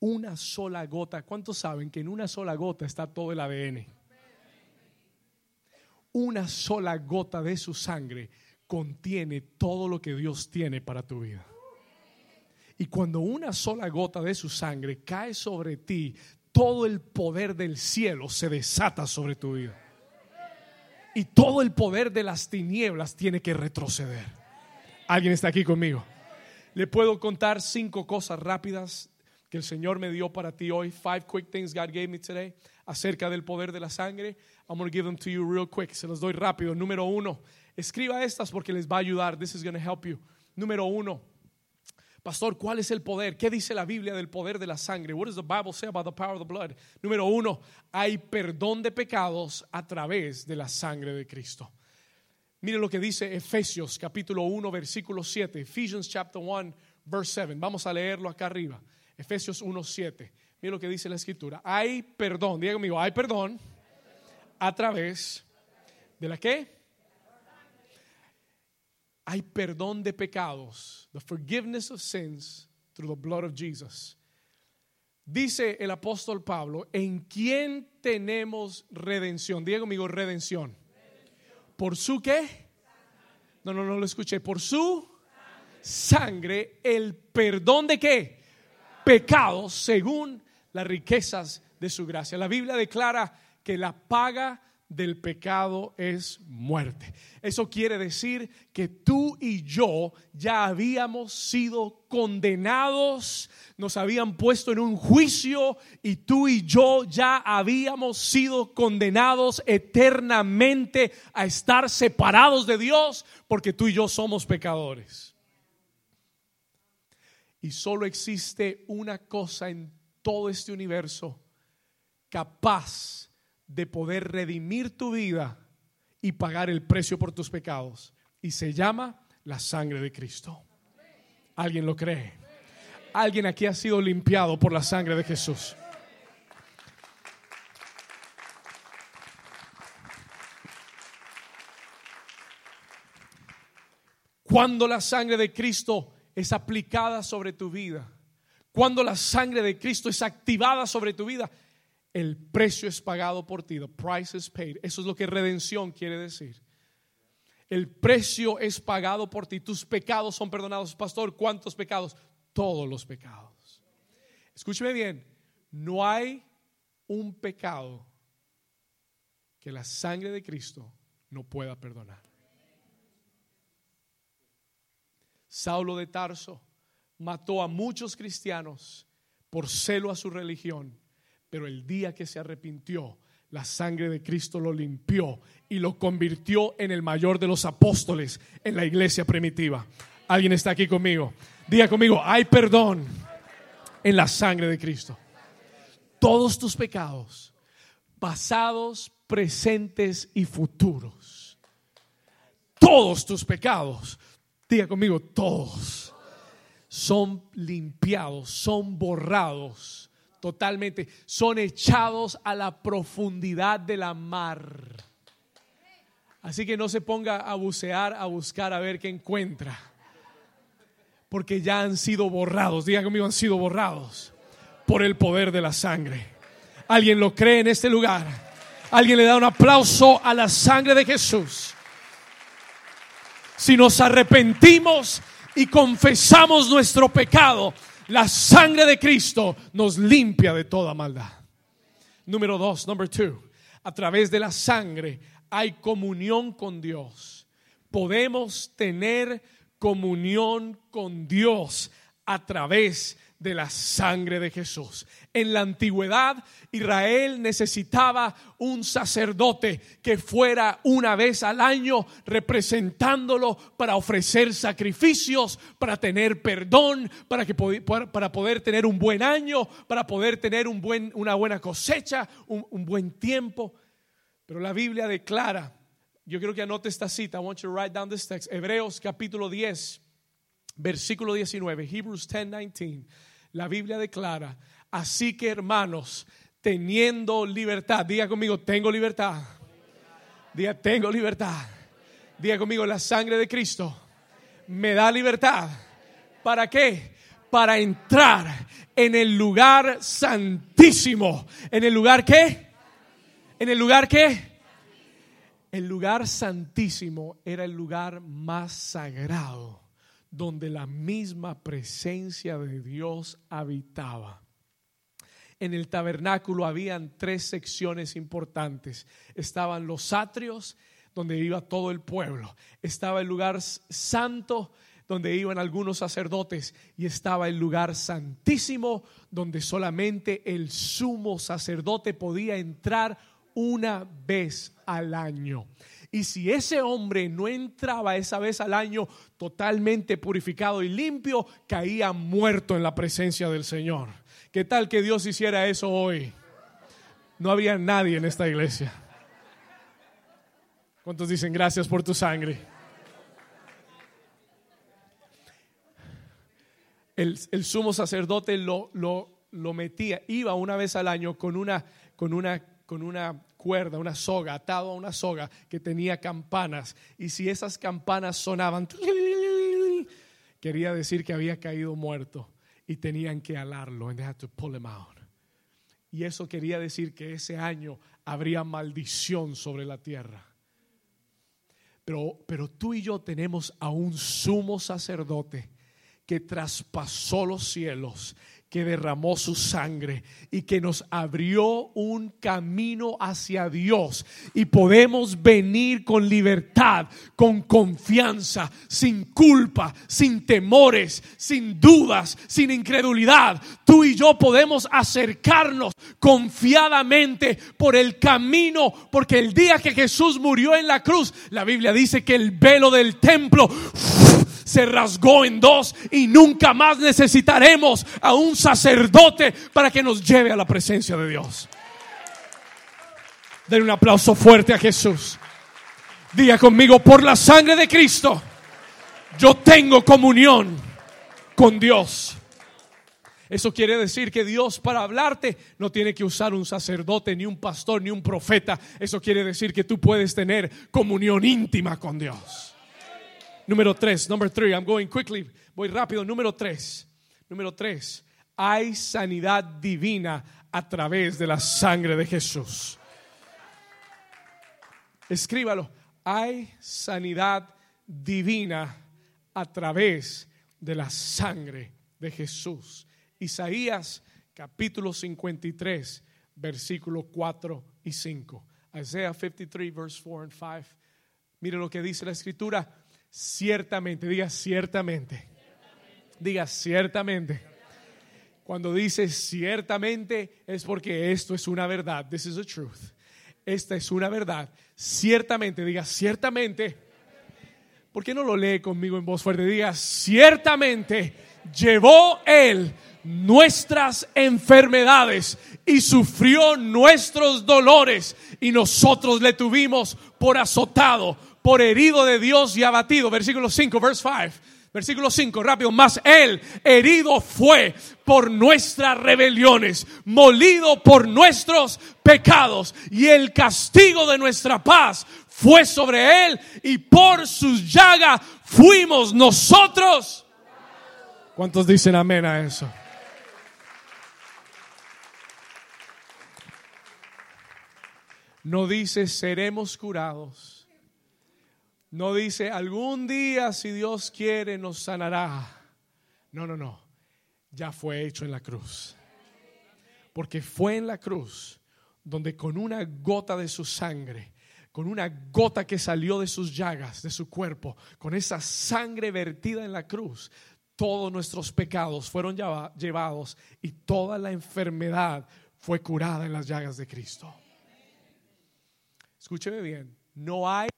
una sola gota, ¿cuántos saben que en una sola gota está todo el ADN? Una sola gota de su sangre contiene todo lo que Dios tiene para tu vida. Y cuando una sola gota de su sangre cae sobre ti, todo el poder del cielo se desata sobre tu vida. Y todo el poder de las tinieblas tiene que retroceder. ¿Alguien está aquí conmigo? Le puedo contar cinco cosas rápidas que el Señor me dio para ti hoy. Five quick things God gave me today acerca del poder de la sangre. I'm going to give them to you real quick. Se los doy rápido. Número uno, escriba estas porque les va a ayudar. This is going to help you. Número uno, Pastor, ¿cuál es el poder? ¿Qué dice la Biblia del poder de la sangre? What does the Bible say about the power of the blood? Número uno, hay perdón de pecados a través de la sangre de Cristo. Mire lo que dice Efesios capítulo 1 versículo 7. Ephesians chapter 1 verse 7. Vamos a leerlo acá arriba. Efesios 1 7. Mire lo que dice la escritura. Hay perdón, diga conmigo, hay perdón a través de la qué? Hay perdón de pecados, the forgiveness of sins through the blood of Jesus. Dice el apóstol Pablo, ¿en quién tenemos redención? Diga conmigo, redención. ¿Por su qué? No, no, no lo escuché. ¿Por su? sangre el perdón de qué? Pecados según las riquezas de su gracia. La Biblia declara que la paga del pecado es muerte. Eso quiere decir que tú y yo ya habíamos sido condenados, nos habían puesto en un juicio y tú y yo ya habíamos sido condenados eternamente a estar separados de Dios porque tú y yo somos pecadores. Y solo existe una cosa en todo este universo capaz de poder redimir tu vida y pagar el precio por tus pecados. Y se llama la sangre de Cristo. ¿Alguien lo cree? Alguien aquí ha sido limpiado por la sangre de Jesús. Cuando la sangre de Cristo es aplicada sobre tu vida, cuando la sangre de Cristo es activada sobre tu vida, el precio es pagado por ti. The price is paid. Eso es lo que redención quiere decir. El precio es pagado por ti. Tus pecados son perdonados. Pastor, ¿cuántos pecados? Todos los pecados. Escúcheme bien. No hay un pecado que la sangre de Cristo no pueda perdonar. Saulo de Tarso mató a muchos cristianos por celo a su religión pero el día que se arrepintió, la sangre de Cristo lo limpió y lo convirtió en el mayor de los apóstoles en la iglesia primitiva. ¿Alguien está aquí conmigo? Diga conmigo, hay perdón en la sangre de Cristo. Todos tus pecados, pasados, presentes y futuros. Todos tus pecados, diga conmigo, todos son limpiados, son borrados totalmente, son echados a la profundidad de la mar. Así que no se ponga a bucear, a buscar, a ver qué encuentra. Porque ya han sido borrados, diga conmigo, han sido borrados por el poder de la sangre. ¿Alguien lo cree en este lugar? ¿Alguien le da un aplauso a la sangre de Jesús? Si nos arrepentimos y confesamos nuestro pecado, la sangre de Cristo nos limpia de toda maldad. Número dos, number two. A través de la sangre hay comunión con Dios. Podemos tener comunión con Dios a través de la sangre de Jesús. En la antigüedad, Israel necesitaba un sacerdote que fuera una vez al año representándolo para ofrecer sacrificios, para tener perdón, para, que, para poder tener un buen año, para poder tener un buen, una buena cosecha, un, buen tiempo. Pero la Biblia declara, yo quiero que anote esta cita, I want you to write down this text, Hebreos capítulo 10, versículo 19, Hebrews 10, 19 la Biblia declara, así que hermanos, teniendo libertad, diga conmigo, tengo libertad. Diga, tengo libertad. Diga conmigo, la sangre de Cristo me da libertad. ¿Para qué? Para entrar en el lugar santísimo. ¿En el lugar qué? ¿En el lugar qué? El lugar santísimo era el lugar más sagrado donde la misma presencia de Dios habitaba. En el tabernáculo habían tres secciones importantes. Estaban los atrios, donde iba todo el pueblo. Estaba el lugar santo, donde iban algunos sacerdotes. Y estaba el lugar santísimo, donde solamente el sumo sacerdote podía entrar una vez al año. Y si ese hombre no entraba esa vez al año totalmente purificado y limpio, caía muerto en la presencia del Señor. ¿Qué tal que Dios hiciera eso hoy? No había nadie en esta iglesia. ¿Cuántos dicen gracias por tu sangre? El, sumo sacerdote lo, lo, metía, iba una vez al año con una, con una, con una cuerda, una soga, atado a una soga que tenía campanas. Y si esas campanas sonaban, quería decir que había caído muerto y tenían que alarlo. And they had to pull him out. Y eso quería decir que ese año habría maldición sobre la tierra. Pero, pero tú y yo tenemos a un sumo sacerdote que traspasó los cielos, que derramó su sangre y que nos abrió un camino hacia Dios. Y podemos venir con libertad, con confianza, sin culpa, sin temores, sin dudas, sin incredulidad. Tú y yo podemos acercarnos confiadamente por el camino, porque el día que Jesús murió en la cruz, la Biblia dice que el velo del templo se rasgó en dos y nunca más necesitaremos a un sacerdote para que nos lleve a la presencia de Dios. Den un aplauso fuerte a Jesús. Diga conmigo, por la sangre de Cristo, yo tengo comunión con Dios. Eso quiere decir que Dios para hablarte no tiene que usar un sacerdote, ni un pastor, ni un profeta. Eso quiere decir que tú puedes tener comunión íntima con Dios. Número tres, number three, I'm going quickly, voy rápido. Número tres, número tres, hay sanidad divina a través de la sangre de Jesús. Escríbalo, hay sanidad divina a través de la sangre de Jesús. Isaías capítulo 53, versículo 4 y 5. Isaiah 53, verse 4 and 5. Mire lo que dice la escritura Ciertamente, diga ciertamente. Diga ciertamente. Cuando dice ciertamente es porque esto es una verdad. This is a truth. Esta es una verdad. Ciertamente, diga ciertamente. ¿Por qué no lo lee conmigo en voz fuerte? Diga ciertamente llevó él nuestras enfermedades y sufrió nuestros dolores y nosotros le tuvimos por azotado, por herido de Dios y abatido. Versículo 5, verse 5. Versículo 5, rápido. Mas Él herido fue por nuestras rebeliones, molido por nuestros pecados, y el castigo de nuestra paz fue sobre Él, y por sus llagas fuimos nosotros. ¿Cuántos dicen amén a eso? No dice seremos curados no dice, algún día, si Dios quiere, nos sanará. No, no, no. Ya fue hecho en la cruz. Porque fue en la cruz donde con una gota de su sangre, con una gota que salió de sus llagas, de su cuerpo, con esa sangre vertida en la cruz, todos nuestros pecados fueron llevados y toda la enfermedad fue curada en las llagas de Cristo. Escúcheme bien, no hay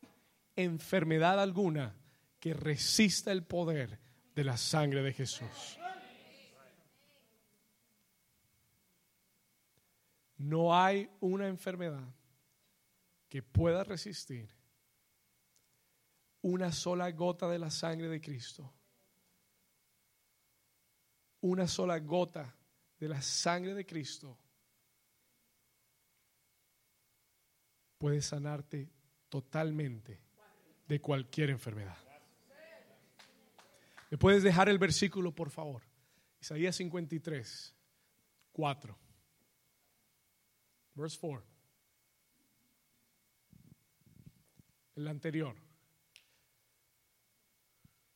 enfermedad alguna que resista el poder de la sangre de Jesús. No hay una enfermedad que pueda resistir una sola gota de la sangre de Cristo. Una sola gota de la sangre de Cristo puede sanarte totalmente de cualquier enfermedad. ¿Me puedes dejar el versículo, por favor? Isaías 53, 4. Verse 4. El anterior.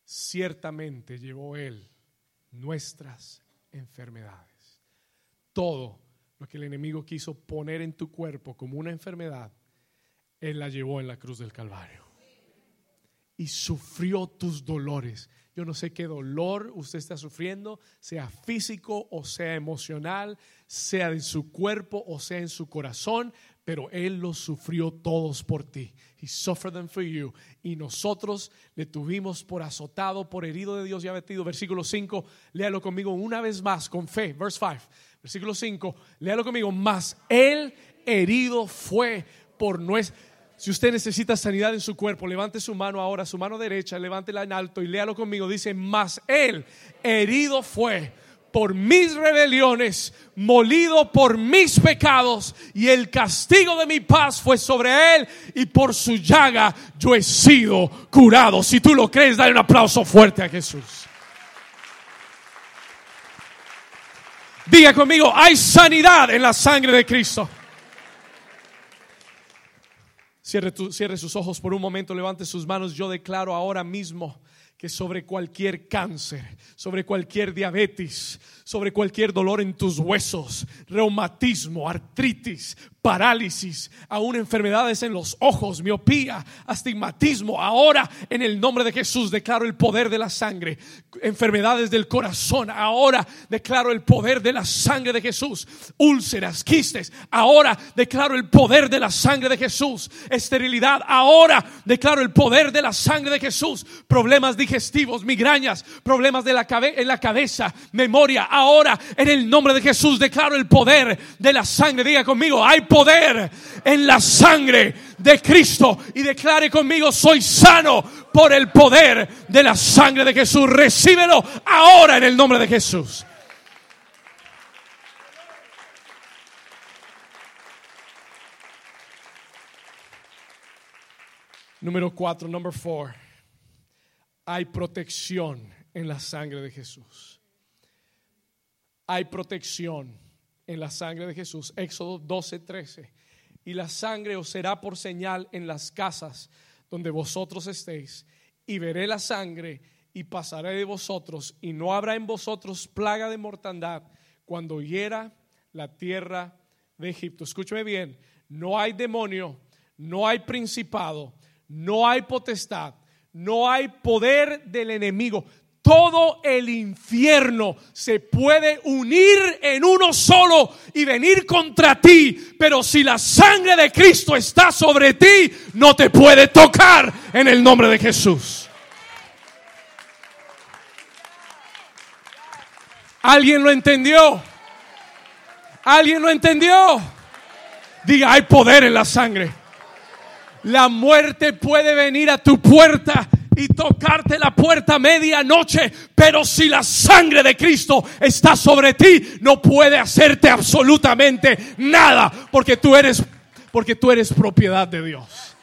Ciertamente llevó Él nuestras enfermedades. Todo lo que el enemigo quiso poner en tu cuerpo como una enfermedad, Él la llevó en la cruz del Calvario y sufrió tus dolores. Yo no sé qué dolor usted está sufriendo, sea físico o sea emocional, sea en su cuerpo o sea en su corazón, pero Él los sufrió todos por ti. He suffered them for you. Y nosotros le tuvimos por azotado, por herido de Dios y abatido. Versículo 5, léalo conmigo una vez más con fe. Verse 5, versículo 5, léalo conmigo. Más Él herido fue por nuestra si usted necesita sanidad en su cuerpo, levante su mano ahora, su mano derecha, levántela en alto y léalo conmigo. Dice, mas él herido fue por mis rebeliones, molido por mis pecados, y el castigo de mi paz fue sobre él, y por su llaga yo he sido curado. Si tú lo crees, dale un aplauso fuerte a Jesús. Diga conmigo, hay sanidad en la sangre de Cristo. Cierre, sus ojos por un momento, levante sus manos. Yo declaro ahora mismo que sobre cualquier cáncer, sobre cualquier diabetes, sobre cualquier dolor en tus huesos, reumatismo, artritis, parálisis, aún enfermedades en los ojos, miopía, astigmatismo. Ahora en el nombre de Jesús declaro el poder de la sangre. Enfermedades del corazón, ahora declaro el poder de la sangre de Jesús. Úlceras, quistes, ahora declaro el poder de la sangre de Jesús. Esterilidad, ahora declaro el poder de la sangre de Jesús. Problemas digestivos, migrañas, problemas de la en la cabeza, memoria, ahora en el nombre de Jesús declaro el poder de la sangre. Diga conmigo, hay poder en la sangre de Cristo. Y declare conmigo, soy sano por el poder de la sangre de Jesús. Recíbelo ahora en el nombre de Jesús. Número cuatro, number four. Hay protección en la sangre de Jesús. Hay protección en la sangre de Jesús. Éxodo 12, 13. Y la sangre os será por señal en las casas donde vosotros estéis. Y veré la sangre y pasaré de vosotros. Y no habrá en vosotros plaga de mortandad cuando hiera la tierra de Egipto. Escúcheme bien. No hay demonio, no hay principado, no hay potestad, no hay poder del enemigo todo el infierno se puede unir en uno solo y venir contra ti. Pero si la sangre de Cristo está sobre ti, no te puede tocar en el nombre de Jesús. ¿Alguien lo entendió? ¿Alguien lo entendió? Diga, hay poder en la sangre. La muerte puede venir a tu puerta y tocarte la puerta medianoche, pero si la sangre de Cristo está sobre ti, no puede hacerte absolutamente nada, porque tú eres porque tú eres propiedad de Dios.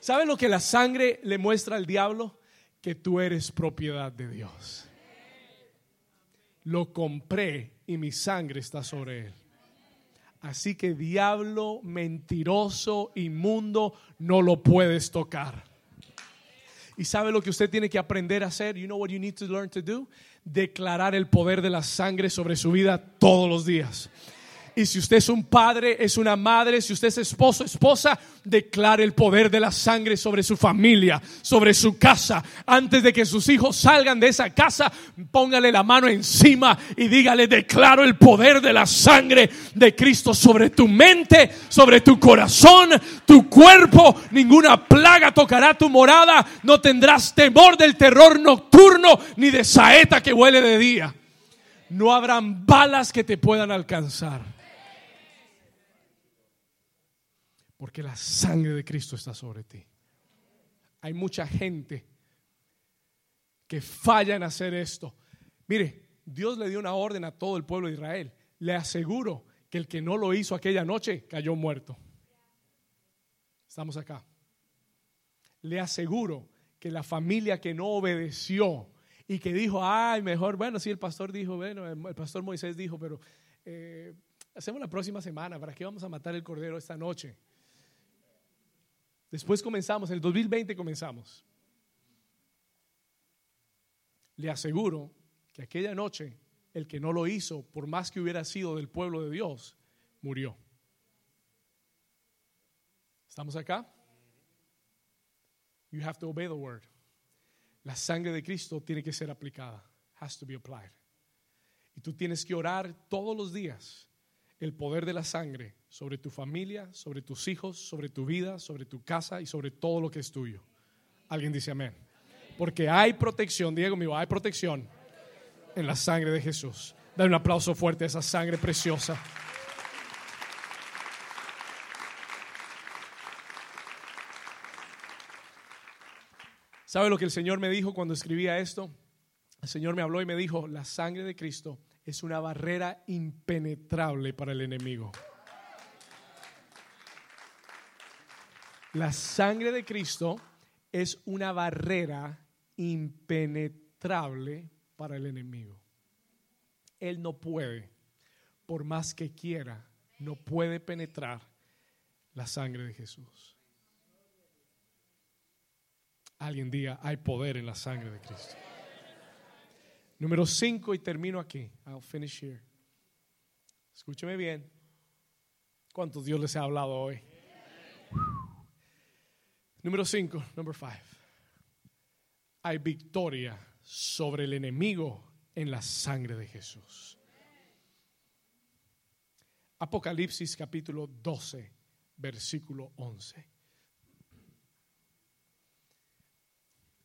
¿Sabes lo que la sangre le muestra al diablo? Que tú eres propiedad de Dios. Lo compré y mi sangre está sobre él. Así que diablo mentiroso, inmundo, no lo puedes tocar. Y sabe lo que usted tiene que aprender a hacer. You know what you need to learn to do? Declarar el poder de la sangre sobre su vida todos los días. Y si usted es un padre, es una madre, si usted es esposo, esposa, declare el poder de la sangre sobre su familia, sobre su casa. Antes de que sus hijos salgan de esa casa, póngale la mano encima y dígale, declaro el poder de la sangre de Cristo sobre tu mente, sobre tu corazón, tu cuerpo. Ninguna plaga tocará tu morada. No tendrás temor del terror nocturno ni de saeta que huele de día. No habrán balas que te puedan alcanzar. Porque la sangre de Cristo está sobre ti. Hay mucha gente que falla en hacer esto. Mire, Dios le dio una orden a todo el pueblo de Israel. Le aseguro que el que no lo hizo aquella noche cayó muerto. Estamos acá. Le aseguro que la familia que no obedeció y que dijo, ay, mejor, bueno, sí, el pastor dijo, bueno, el pastor Moisés dijo, pero eh, hacemos la próxima semana, ¿para qué vamos a matar el cordero esta noche? Después comenzamos, en el 2020 comenzamos. Le aseguro que aquella noche el que no lo hizo, por más que hubiera sido del pueblo de Dios, murió. ¿Estamos acá? You have to obey the word. La sangre de Cristo tiene que ser aplicada. Has to be applied. Y tú tienes que orar todos los días el poder de la sangre sobre tu familia, sobre tus hijos, sobre tu vida, sobre tu casa y sobre todo lo que es tuyo. Alguien dice amén. Porque hay protección, Diego mío, hay protección en la sangre de Jesús. Dale un aplauso fuerte a esa sangre preciosa. ¿Sabe lo que el Señor me dijo cuando escribía esto? El Señor me habló y me dijo, la sangre de Cristo es una barrera impenetrable para el enemigo. La sangre de Cristo es una barrera impenetrable para el enemigo. Él no puede, por más que quiera, no puede penetrar la sangre de Jesús. Alguien diga, hay poder en la sangre de Cristo. Número 5 y termino aquí. I'll finish here. Escúcheme bien. ¿Cuántos Dios les ha hablado hoy? Número 5, number 5. Hay victoria sobre el enemigo en la sangre de Jesús. Apocalipsis capítulo 12, versículo 11.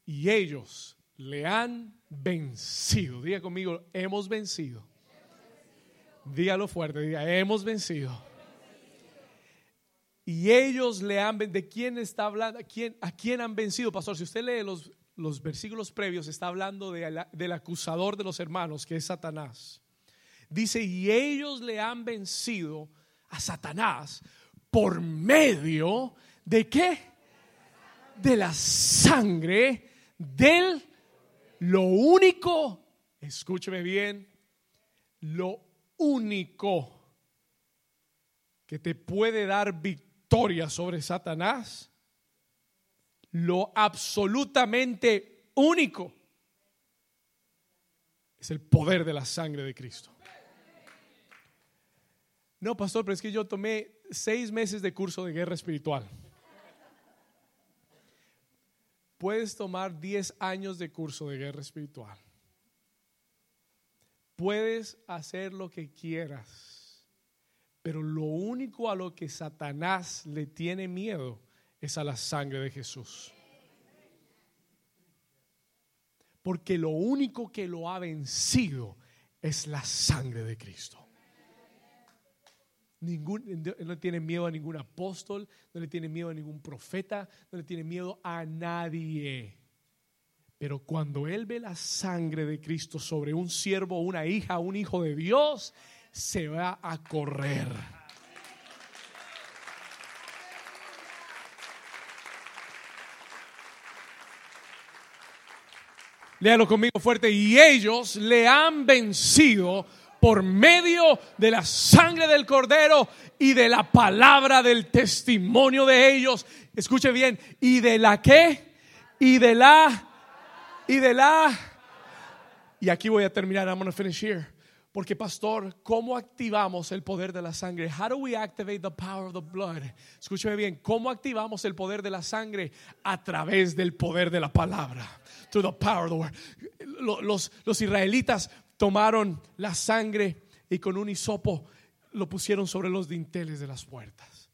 Y ellos le han vencido. Diga conmigo, hemos vencido. Dígalo fuerte, diga, hemos vencido. Y ellos le han ¿De quién está hablando? ¿A quién, ¿A quién han vencido, pastor? Si usted lee los, los versículos previos, está hablando del acusador de los hermanos, que es Satanás. Dice, y ellos le han vencido a Satanás por medio de qué? De la sangre del lo único, escúcheme bien, lo único que te puede dar victoria sobre Satanás, lo absolutamente único, es el poder de la sangre de Cristo. No, pastor, pero es que yo tomé seis meses de curso de guerra espiritual. Puedes tomar 10 años de curso de guerra espiritual. Puedes hacer lo que quieras. Pero lo único a lo que Satanás le tiene miedo es a la sangre de Jesús. Porque lo único que lo ha vencido es la sangre de Cristo. Ningún, no tiene miedo a ningún apóstol, no le tiene miedo a ningún profeta, no le tiene miedo a nadie. Pero cuando él ve la sangre de Cristo sobre un siervo, una hija, un hijo de Dios, se va a correr. Léalo conmigo fuerte. Y ellos le han vencido por medio de la sangre del cordero y de la palabra del testimonio de ellos. Escuche bien, y de la qué? Y de la y de la y aquí voy a terminar, I'm going to finish here. Porque pastor, ¿cómo activamos el poder de la sangre? How do we activate the power of the blood? Escúcheme bien, ¿cómo activamos el poder de la sangre? A través del poder de la palabra. To the power of the word. Los, los israelitas tomaron la sangre y con un hisopo lo pusieron sobre los dinteles de las puertas.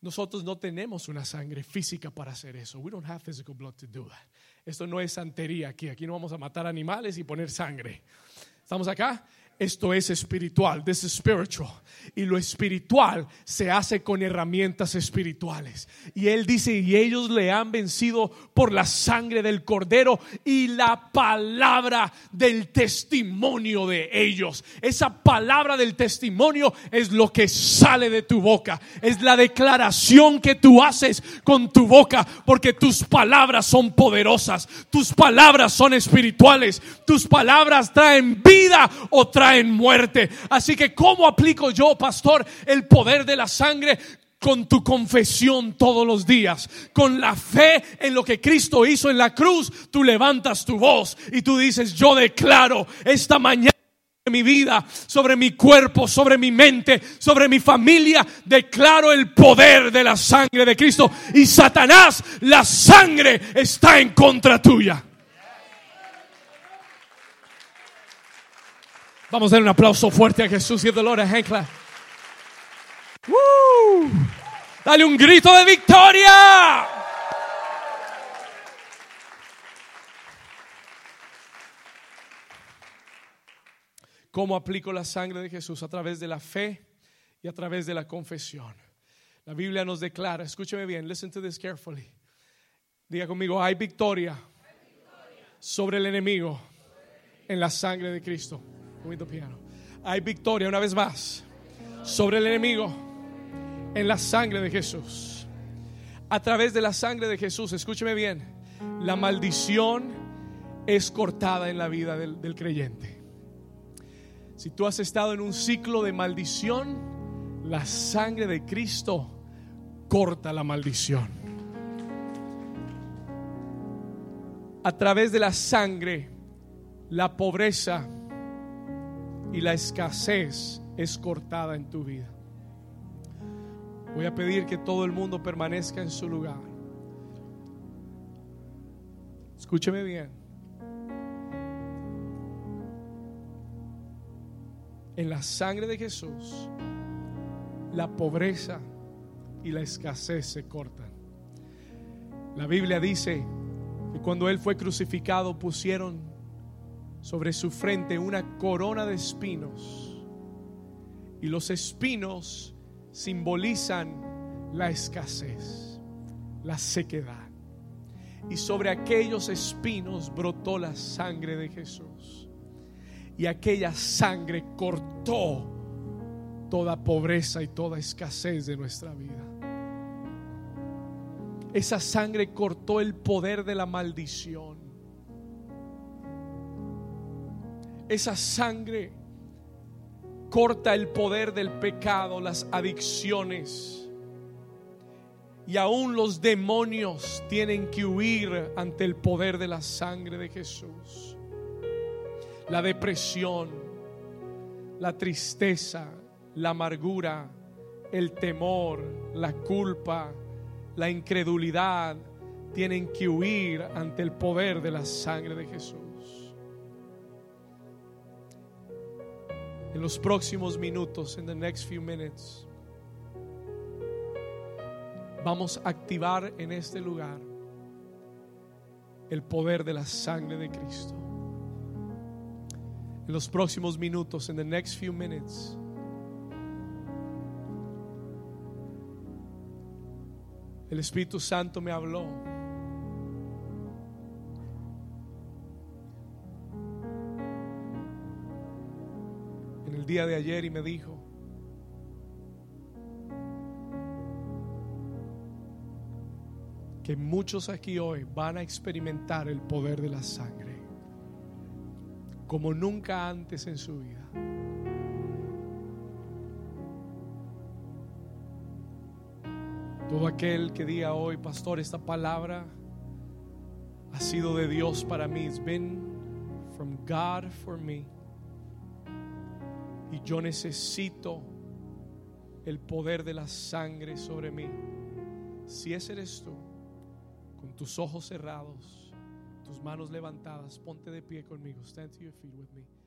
Nosotros no tenemos una sangre física para hacer eso. We don't have physical blood to do that. Esto no es santería aquí. Aquí no vamos a matar animales y poner sangre. ¿Estamos acá? Esto es espiritual, this is spiritual. Y lo espiritual se hace con herramientas espirituales. Y él dice, y ellos le han vencido por la sangre del cordero y la palabra del testimonio de ellos. Esa palabra del testimonio es lo que sale de tu boca. Es la declaración que tú haces con tu boca, porque tus palabras son poderosas, tus palabras son espirituales, tus palabras traen vida o traen en muerte. Así que, ¿cómo aplico yo, pastor, el poder de la sangre? con tu confesión todos los días, con la fe en lo que Cristo hizo en la cruz, tú levantas tu voz y tú dices, yo declaro esta mañana mi vida, sobre mi cuerpo, sobre mi mente, sobre mi familia, declaro el poder de la sangre de Cristo. Y Satanás, la sangre está en contra tuya. Vamos a dar un aplauso fuerte a Jesús y el dolor a Henkla. Dale un grito de victoria. ¿Cómo aplico la sangre de Jesús? A través de la fe y a través de la confesión. La Biblia nos declara, escúcheme bien, listen to this carefully. Diga conmigo, hay victoria sobre el enemigo en la sangre de Cristo piano. Hay victoria una vez más sobre el enemigo en la sangre de Jesús. A través de la sangre de Jesús, escúcheme bien, la maldición es cortada en la vida del, del creyente. Si tú has estado en un ciclo de maldición, la sangre de Cristo corta la maldición. a través de la sangre, la pobreza y la escasez es cortada en tu vida. Voy a pedir que todo el mundo permanezca en su lugar. Escúcheme bien. En la sangre de Jesús, la pobreza y la escasez se cortan. La Biblia dice que cuando Él fue crucificado pusieron sobre su frente una corona de espinos y los espinos simbolizan la escasez, la sequedad. Y sobre aquellos espinos brotó la sangre de Jesús. Y aquella sangre cortó toda pobreza y toda escasez de nuestra vida. Esa sangre cortó el poder de la maldición. Esa sangre corta el poder del pecado, las adicciones. Y aún los demonios tienen que huir ante el poder de la sangre de Jesús. La depresión, la tristeza, la amargura, el temor, la culpa, la incredulidad, tienen que huir ante el poder de la sangre de Jesús. En los próximos minutos, en the next few minutes, vamos a activar en este lugar el poder de la sangre de Cristo. En los próximos minutos, en the next few minutes, el Espíritu Santo me habló. Día de ayer y me dijo, que muchos aquí hoy van a experimentar el poder de la sangre como nunca antes en su vida. Todo aquel que diga hoy, pastor, esta palabra ha sido de Dios para mí. It's been from God for me. Y yo necesito el poder de la sangre sobre mí. Si ese eres tú, con tus ojos cerrados, tus manos levantadas, ponte de pie conmigo. Stand to your feet with me.